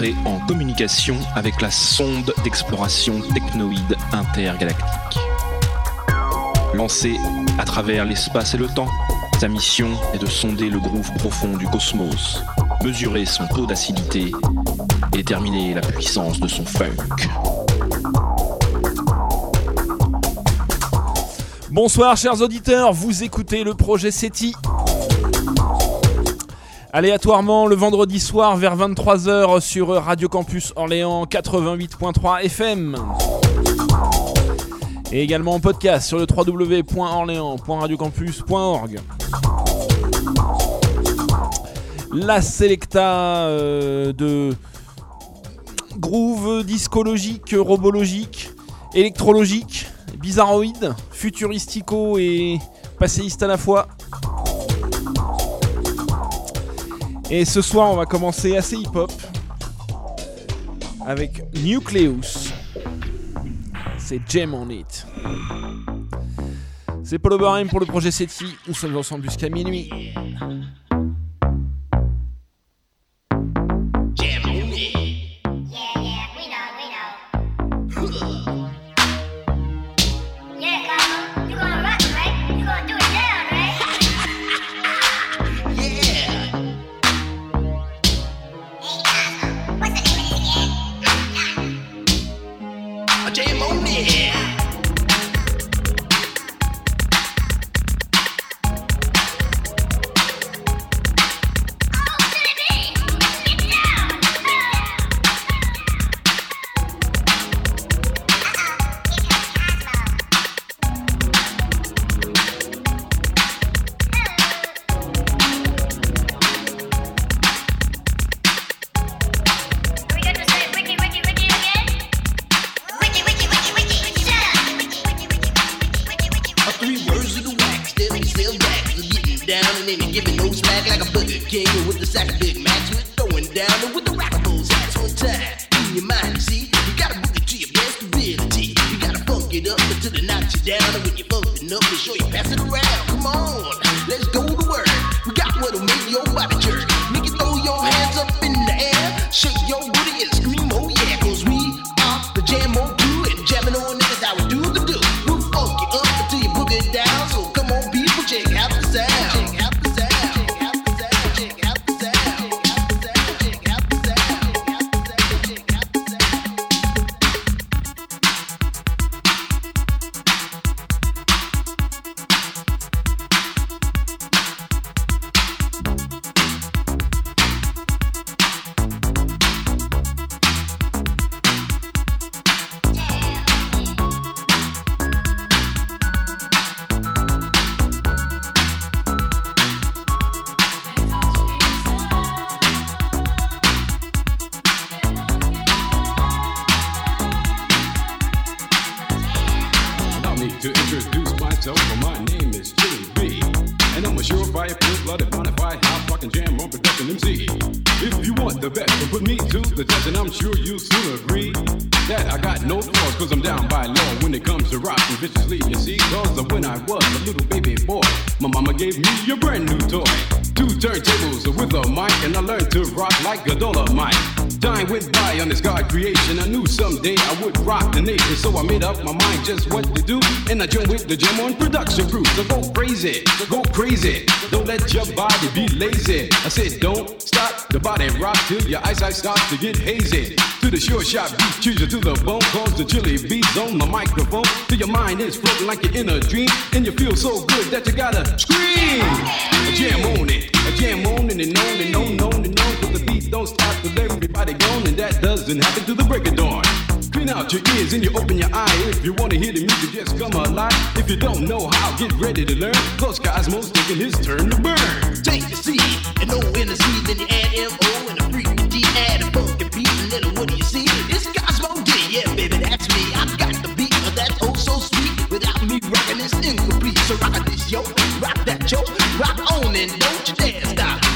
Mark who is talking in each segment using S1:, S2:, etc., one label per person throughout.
S1: En communication avec la sonde d'exploration technoïde intergalactique. Lancée à travers l'espace et le temps, sa mission est de sonder le groove profond du cosmos, mesurer son taux d'acidité et déterminer la puissance de son funk.
S2: Bonsoir chers auditeurs, vous écoutez le projet SETI. Aléatoirement le vendredi soir vers 23h sur Radio Campus Orléans 88.3 FM. Et également en podcast sur le www.orléans.radiocampus.org. La Selecta euh, de groove discologique, robologique, électrologique, bizarroïde, futuristico et passéiste à la fois. Et ce soir, on va commencer assez hip-hop avec Nucleus. C'est Jam on It. C'est Paul Oberheim pour le projet SETI. Nous sommes ensemble jusqu'à minuit.
S3: best. Put me to the test, and I'm sure you'll soon agree that I got no flaws, cause I'm down by law when it comes to rocking viciously. You see, cause when I was a little baby boy, my mama gave me a brand new toy. Two turntables with a mic, and I learned to rock like a dollar mic. Dying with by on this God creation. I knew someday I would rock the nation, so I made up my mind just what to do. And I joined with the gem on production crew. So go crazy, go crazy. Don't let your body be lazy. I said, don't stop the body rock till your eyesight starts to get hazy. To the sure shot beat, choose you to the bone. Cause the chili beats on the microphone. Till your mind is floating like you're in a dream. And you feel so good that you gotta scream. A jam on it, a jam on it and on and on and on and on. Cause the beat don't stop till everybody gone. And that doesn't happen to the break of dawn. Clean out your ears and you open your eye. If you wanna hear the music, just come alive. If you don't know how, get ready to learn. Cause Cosmo's taking his turn to burn.
S4: Take the C and O in the C, then you add M-O and yeah, baby, that's me. I've got the beat, but that's oh so sweet. Without me rocking, it's incomplete. So rock this, yo, rock that, yo, rock on and don't you dare stop.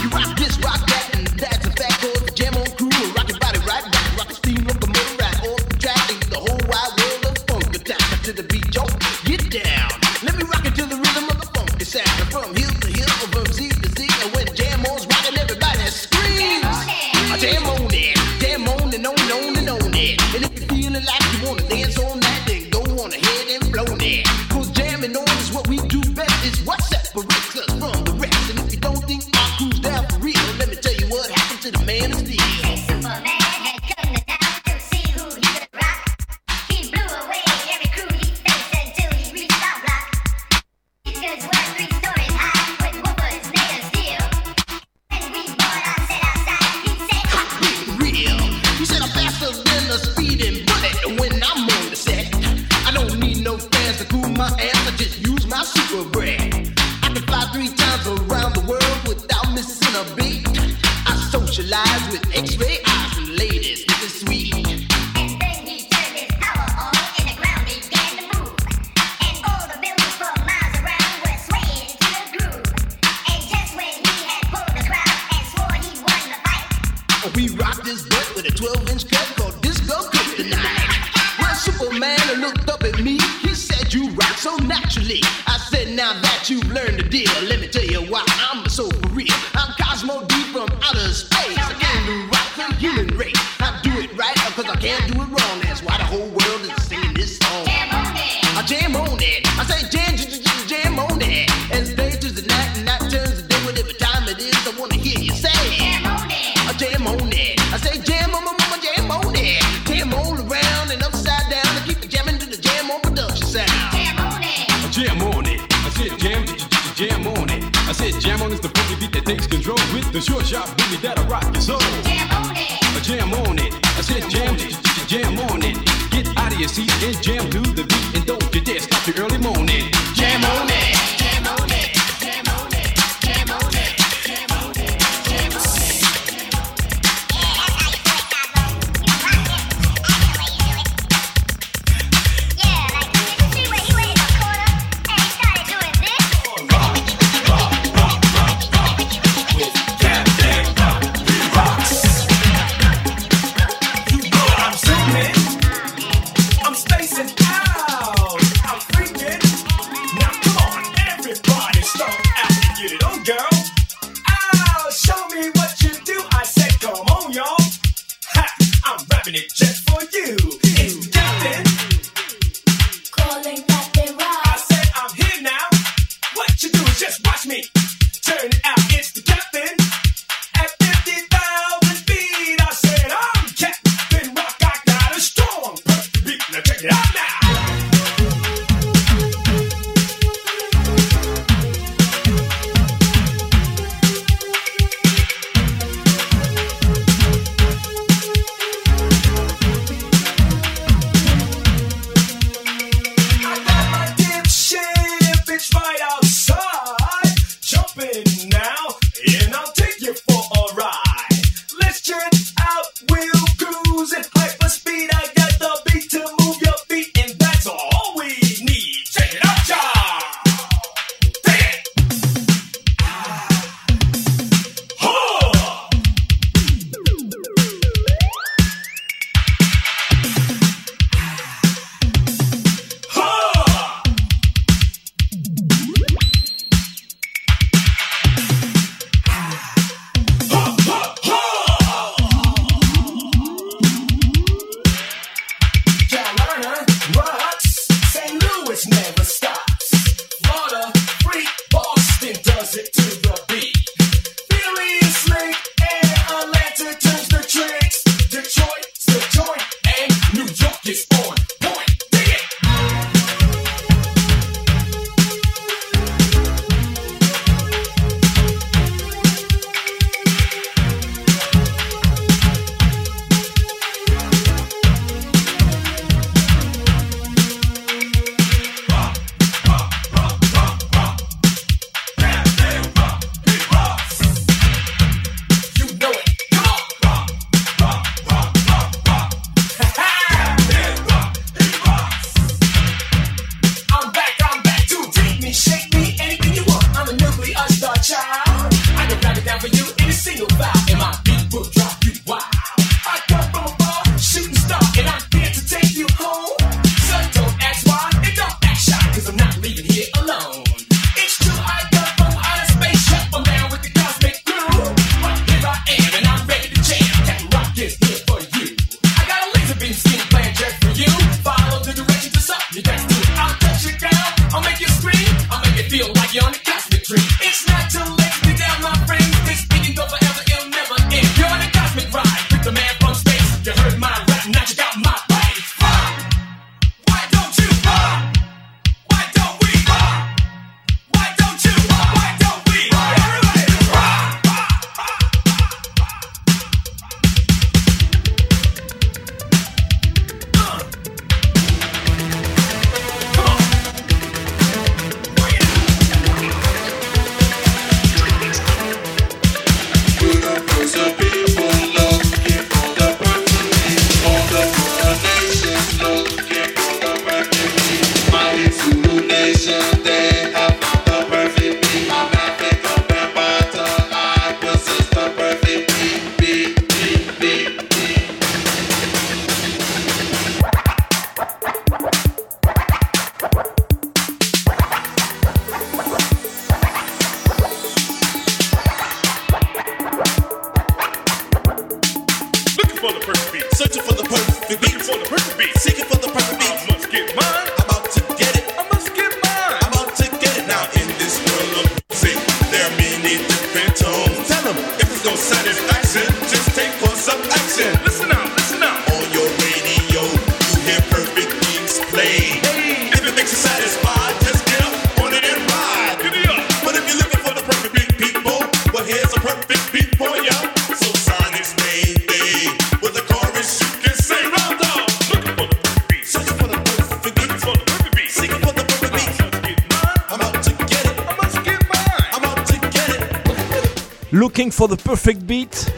S2: Perfect Beat.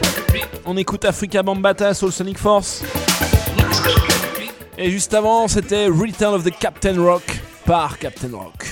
S2: On écoute Africa Bambata, Soul Sonic Force. Et juste avant, c'était Return of the Captain Rock par Captain Rock.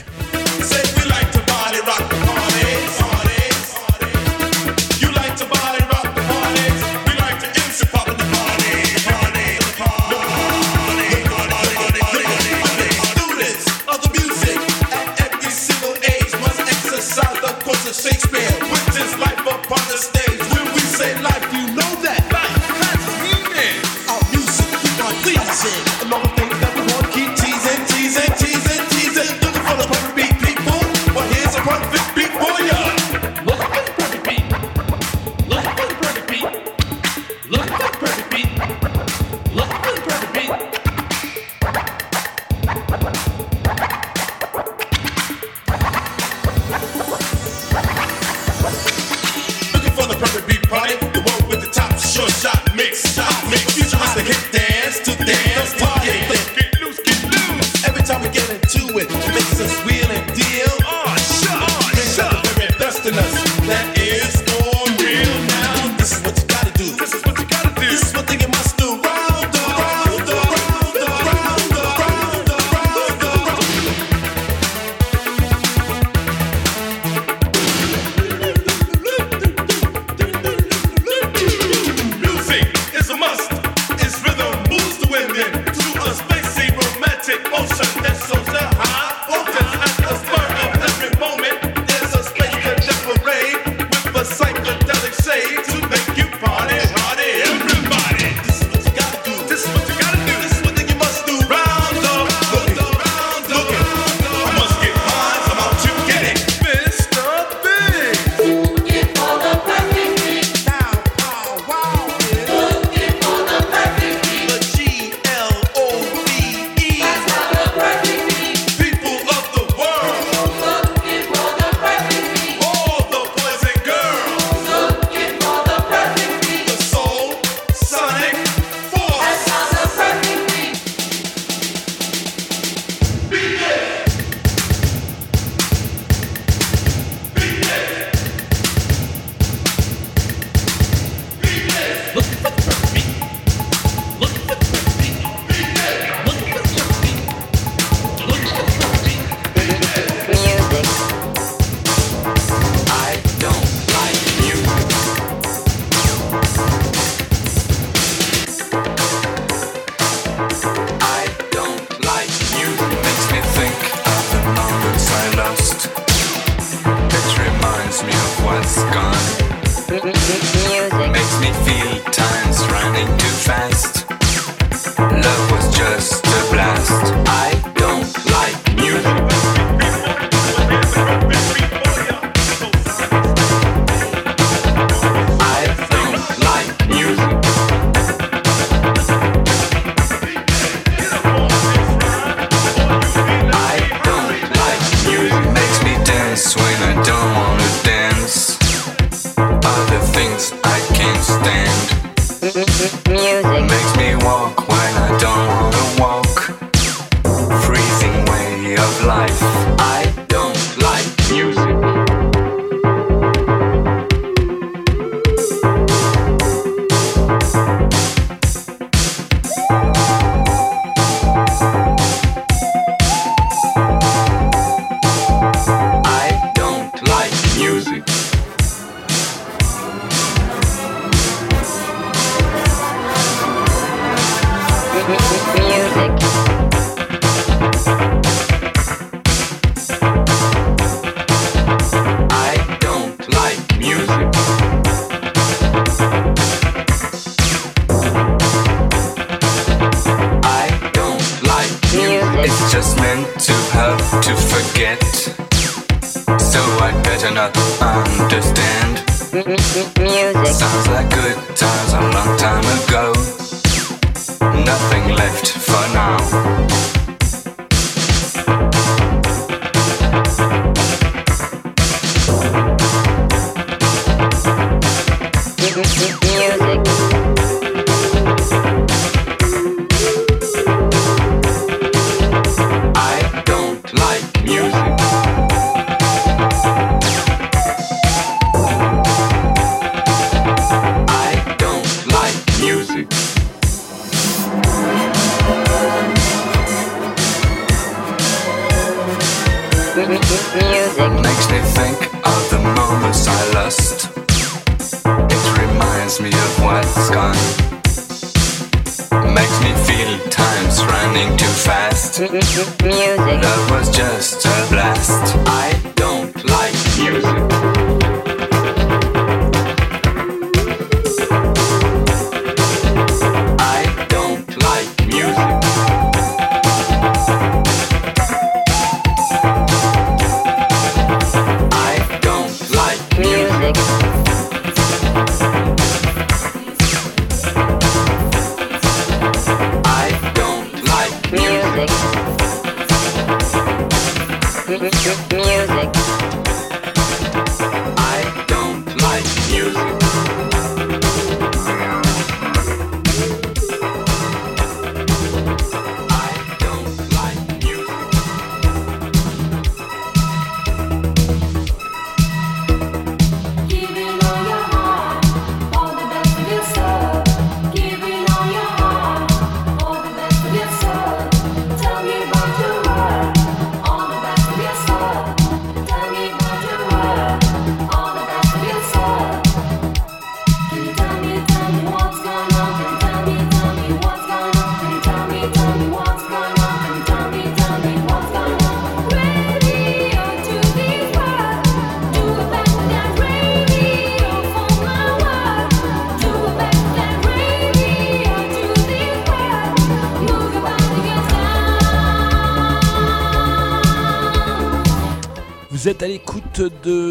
S2: Vous êtes à l'écoute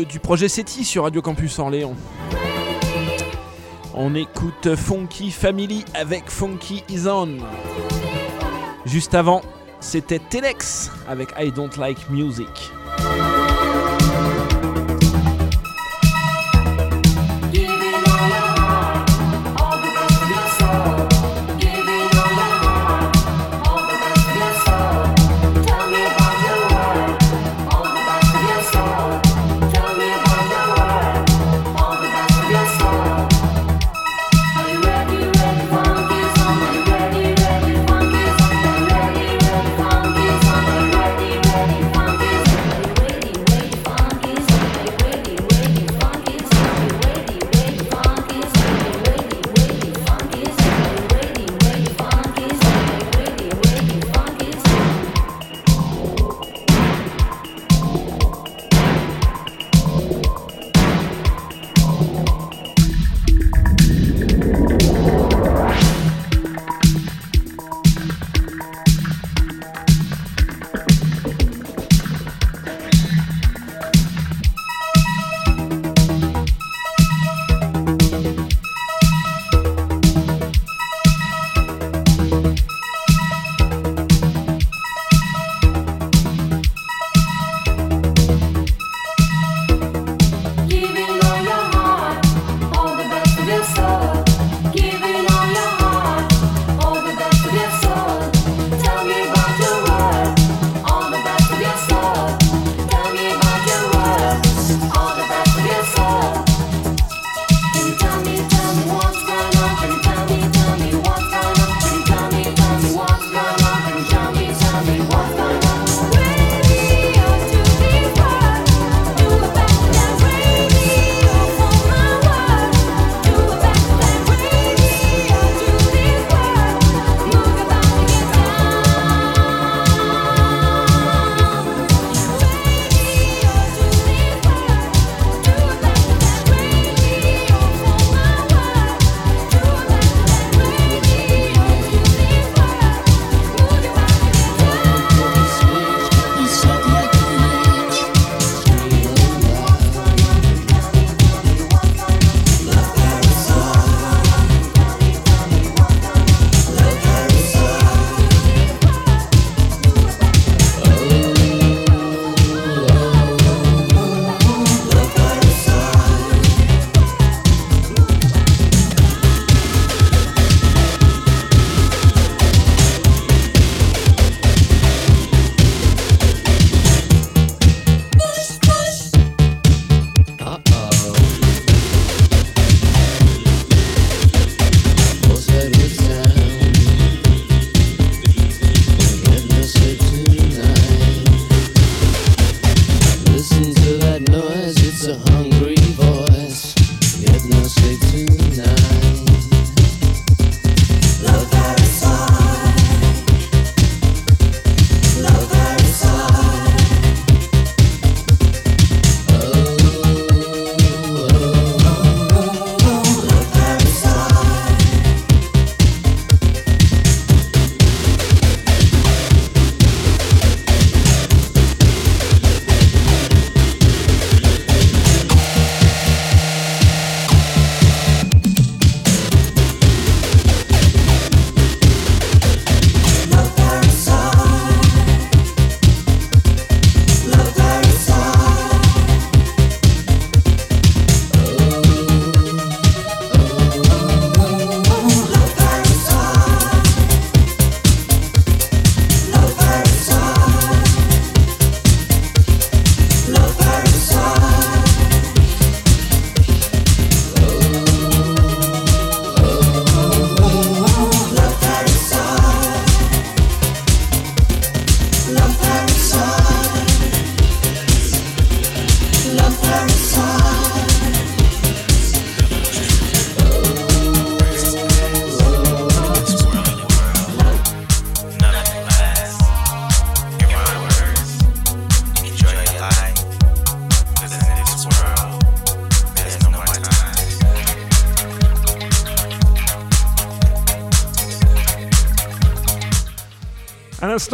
S2: du projet SETI sur Radio Campus Orléans. On écoute Funky Family avec Funky Is On. Juste avant, c'était Telex avec I Don't Like Music.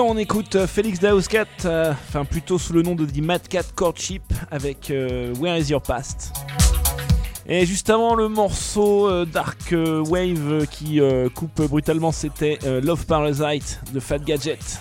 S2: On écoute euh, Félix Daouskat, euh, enfin plutôt sous le nom de The Mad Cat Courtship avec euh, Where Is Your Past? Et juste avant le morceau euh, Dark Wave qui coupe brutalement, c'était Love Parasite de Fat Gadget.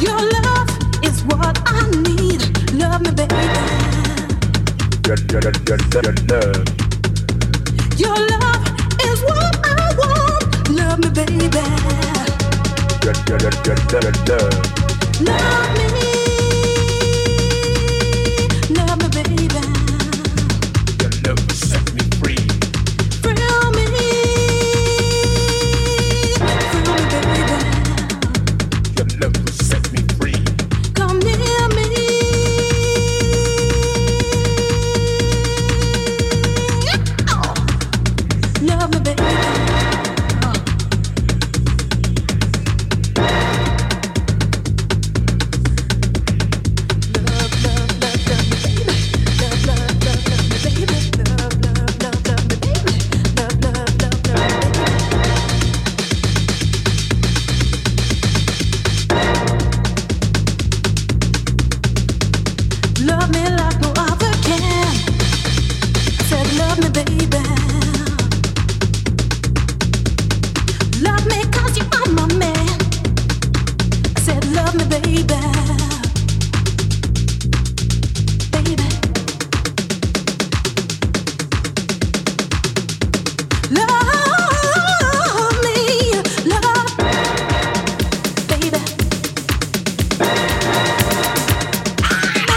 S5: Your love is what I need. Love me, baby. Your love is what I want. Love me, baby. Love me.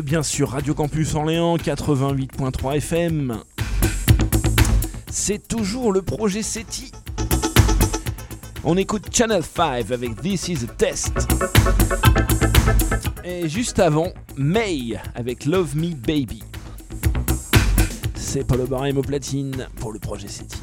S2: bien sûr Radio Campus Orléans 88.3 FM. C'est toujours le projet SETI. On écoute Channel 5 avec This is a Test. Et juste avant, May avec Love Me Baby. C'est Paulo Barrem au platine pour le projet SETI.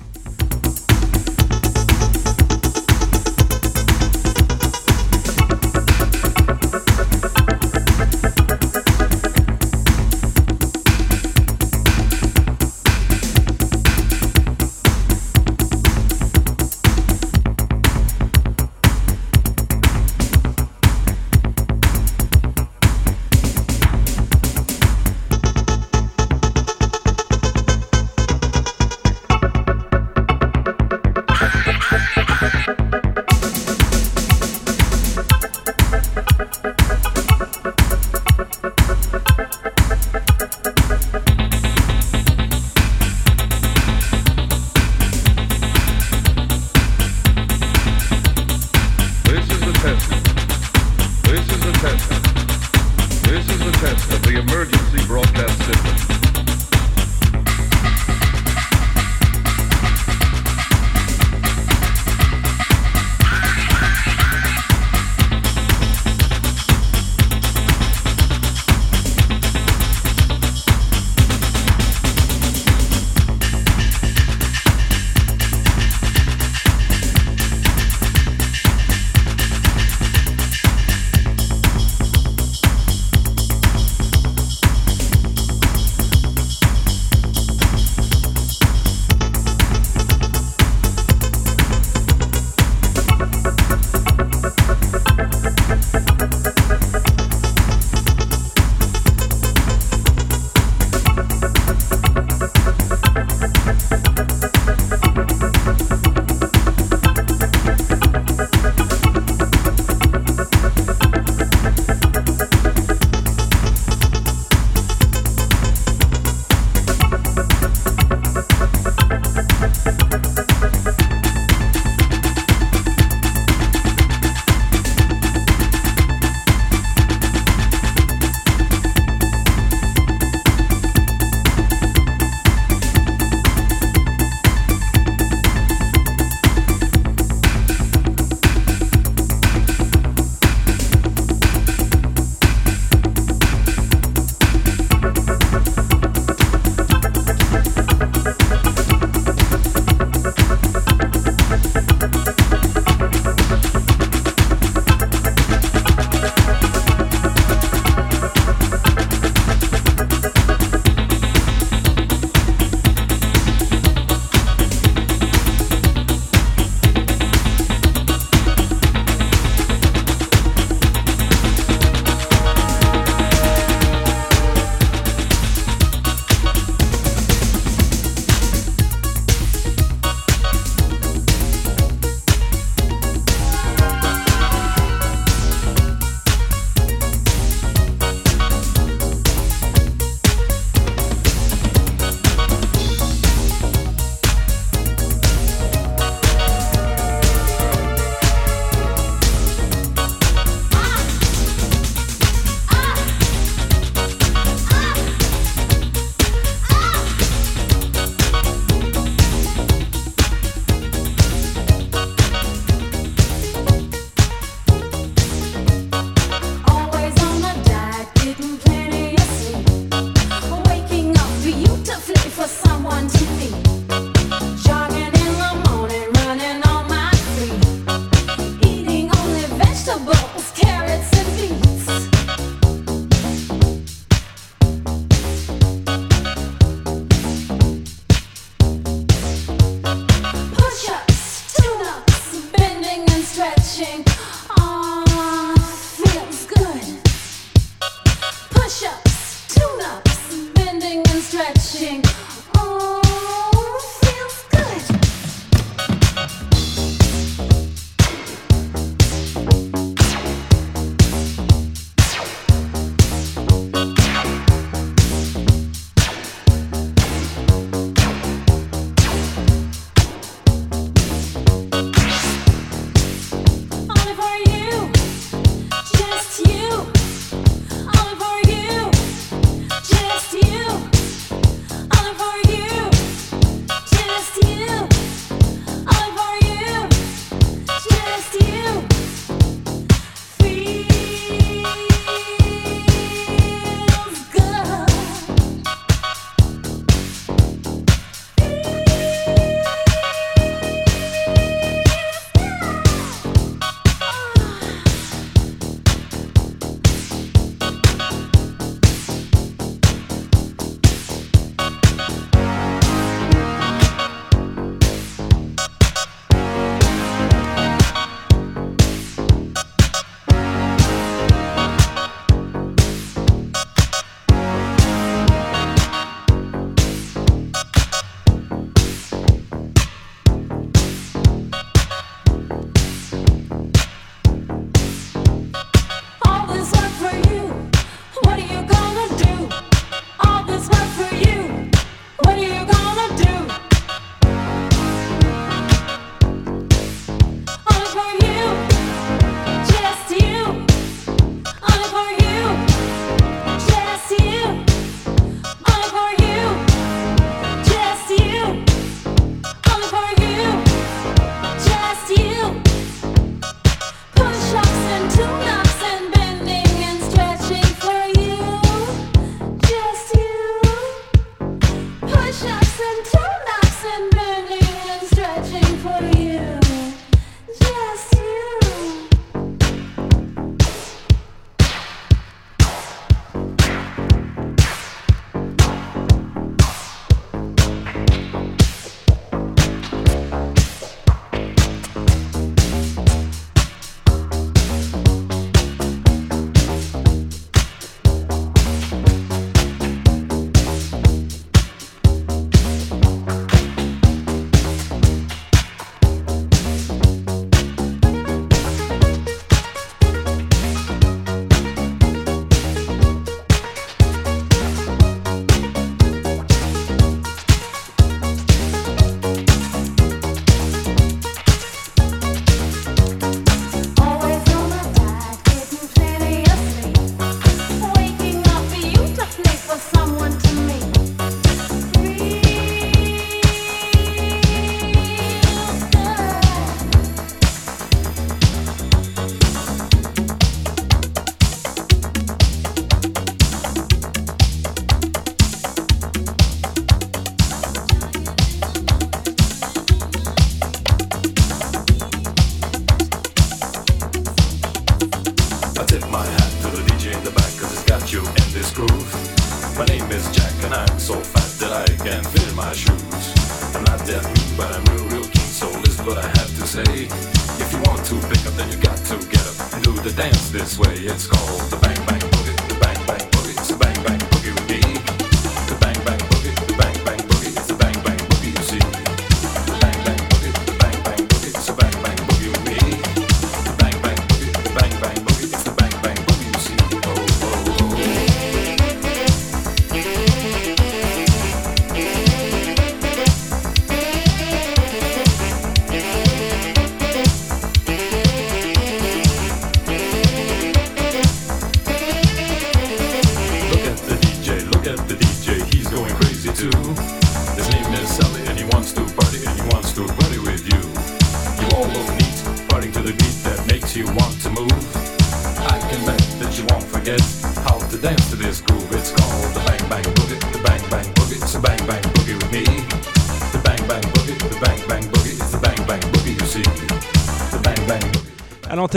S6: My name is Jack and I'm so fat that I can't fit in my shoes. I'm not that new, but I'm real, real keen, so listen what I have to say. If you want to pick up, then you got to get up and do the dance this way. It's called the bang bang.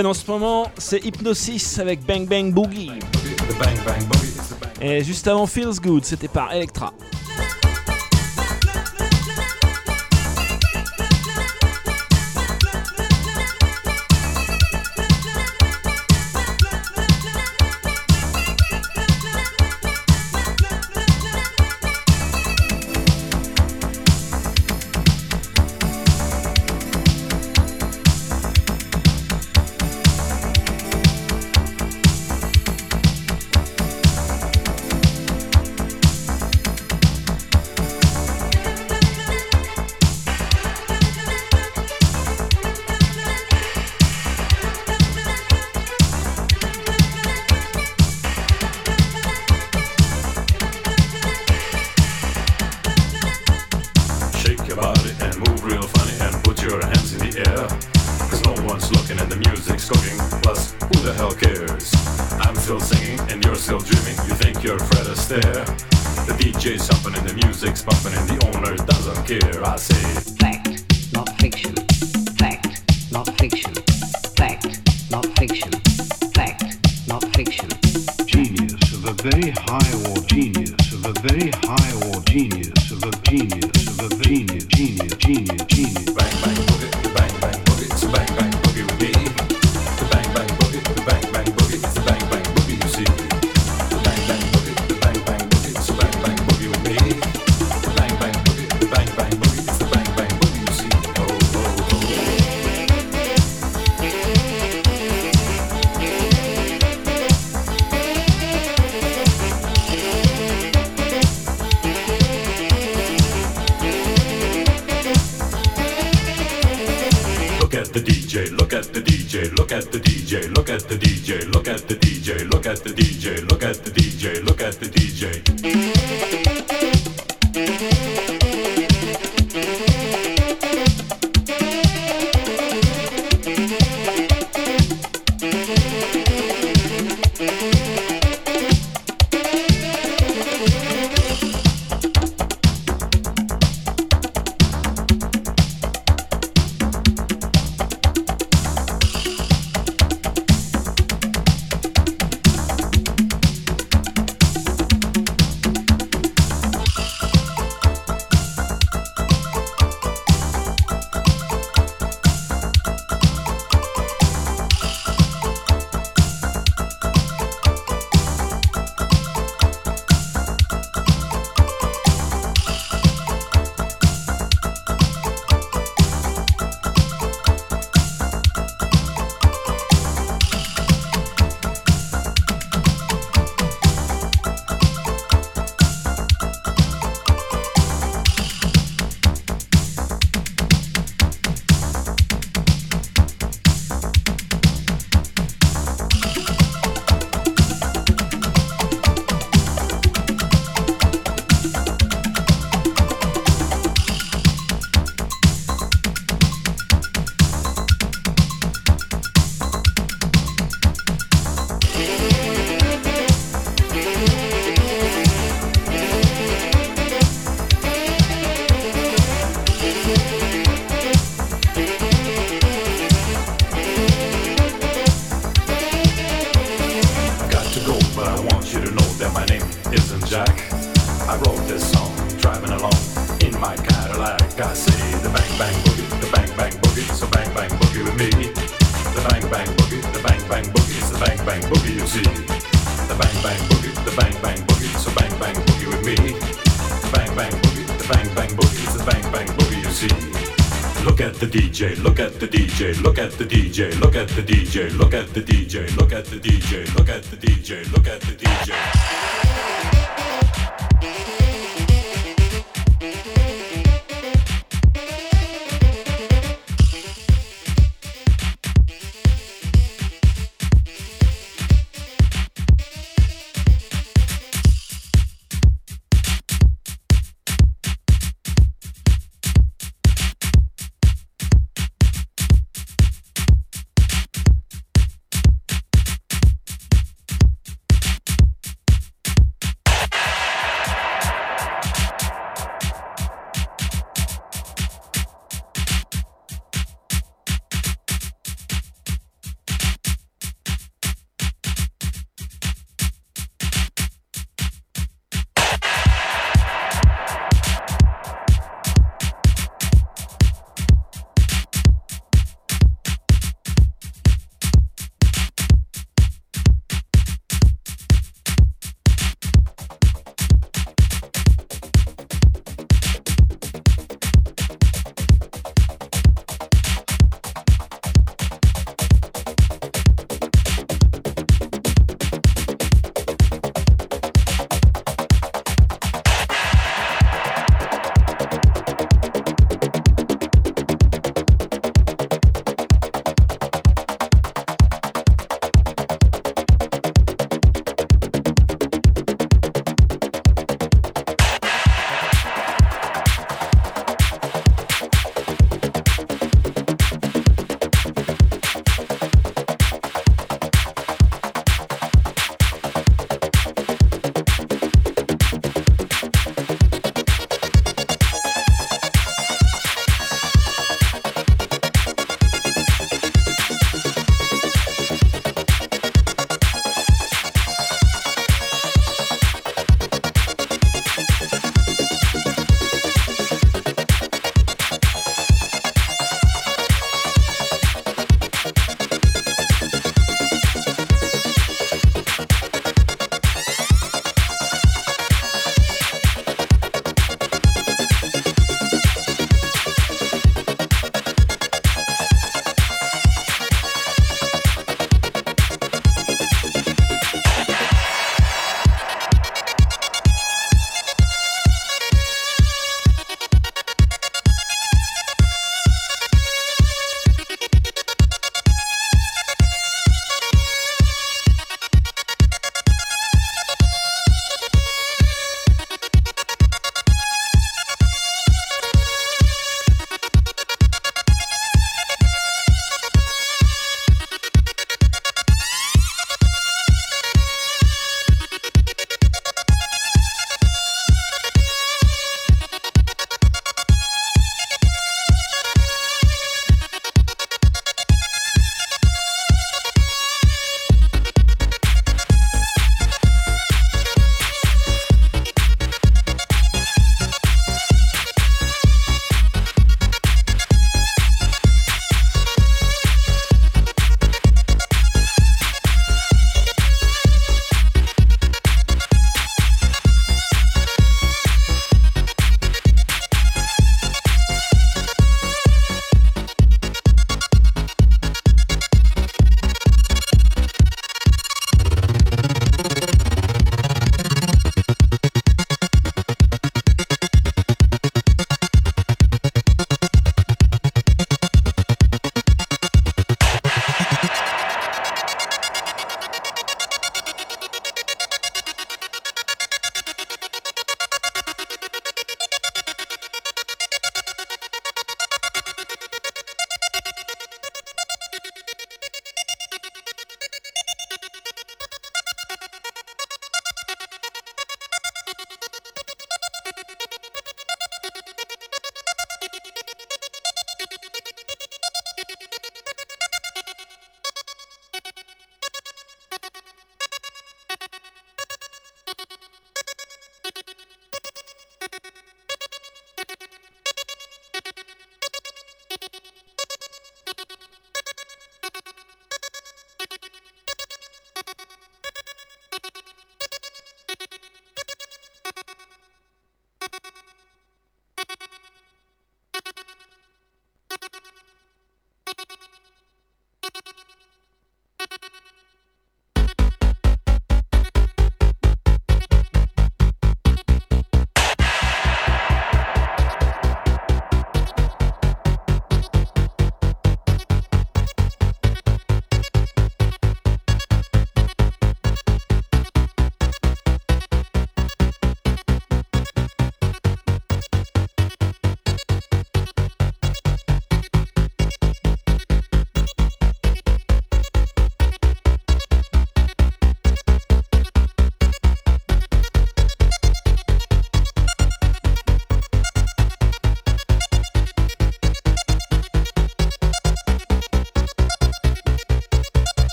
S2: en ce moment, c'est Hypnosis avec Bang Bang Boogie. Et juste avant Feels Good, c'était par Electra.
S6: DJ, look at the DJ, look at the DJ,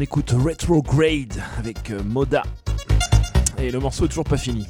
S2: écoute Retrograde avec euh, Moda. Et le morceau est toujours pas fini.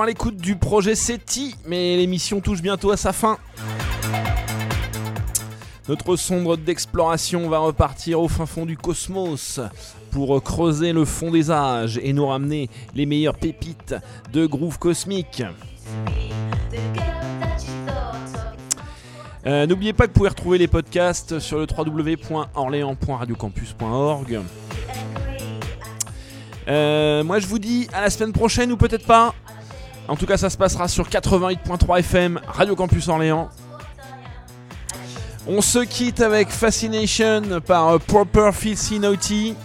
S2: À l'écoute du projet SETI, mais l'émission touche bientôt à sa fin. Notre sombre d'exploration va repartir au fin fond du cosmos pour creuser le fond des âges et nous ramener les meilleures pépites de groove cosmique. Euh, N'oubliez pas que vous pouvez retrouver les podcasts sur le www.orléans.radiocampus.org. Euh, moi je vous dis à la semaine prochaine ou peut-être pas. En tout cas ça se passera sur 88.3 FM Radio Campus Orléans. On se quitte avec Fascination par euh, Proper Filthy Naughty.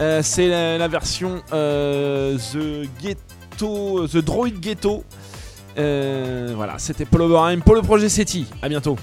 S2: Euh, C'est la, version euh, The Ghetto, The Droid Ghetto. Euh, voilà, c'était Paul Oberheim pour le projet SETI. À bientôt.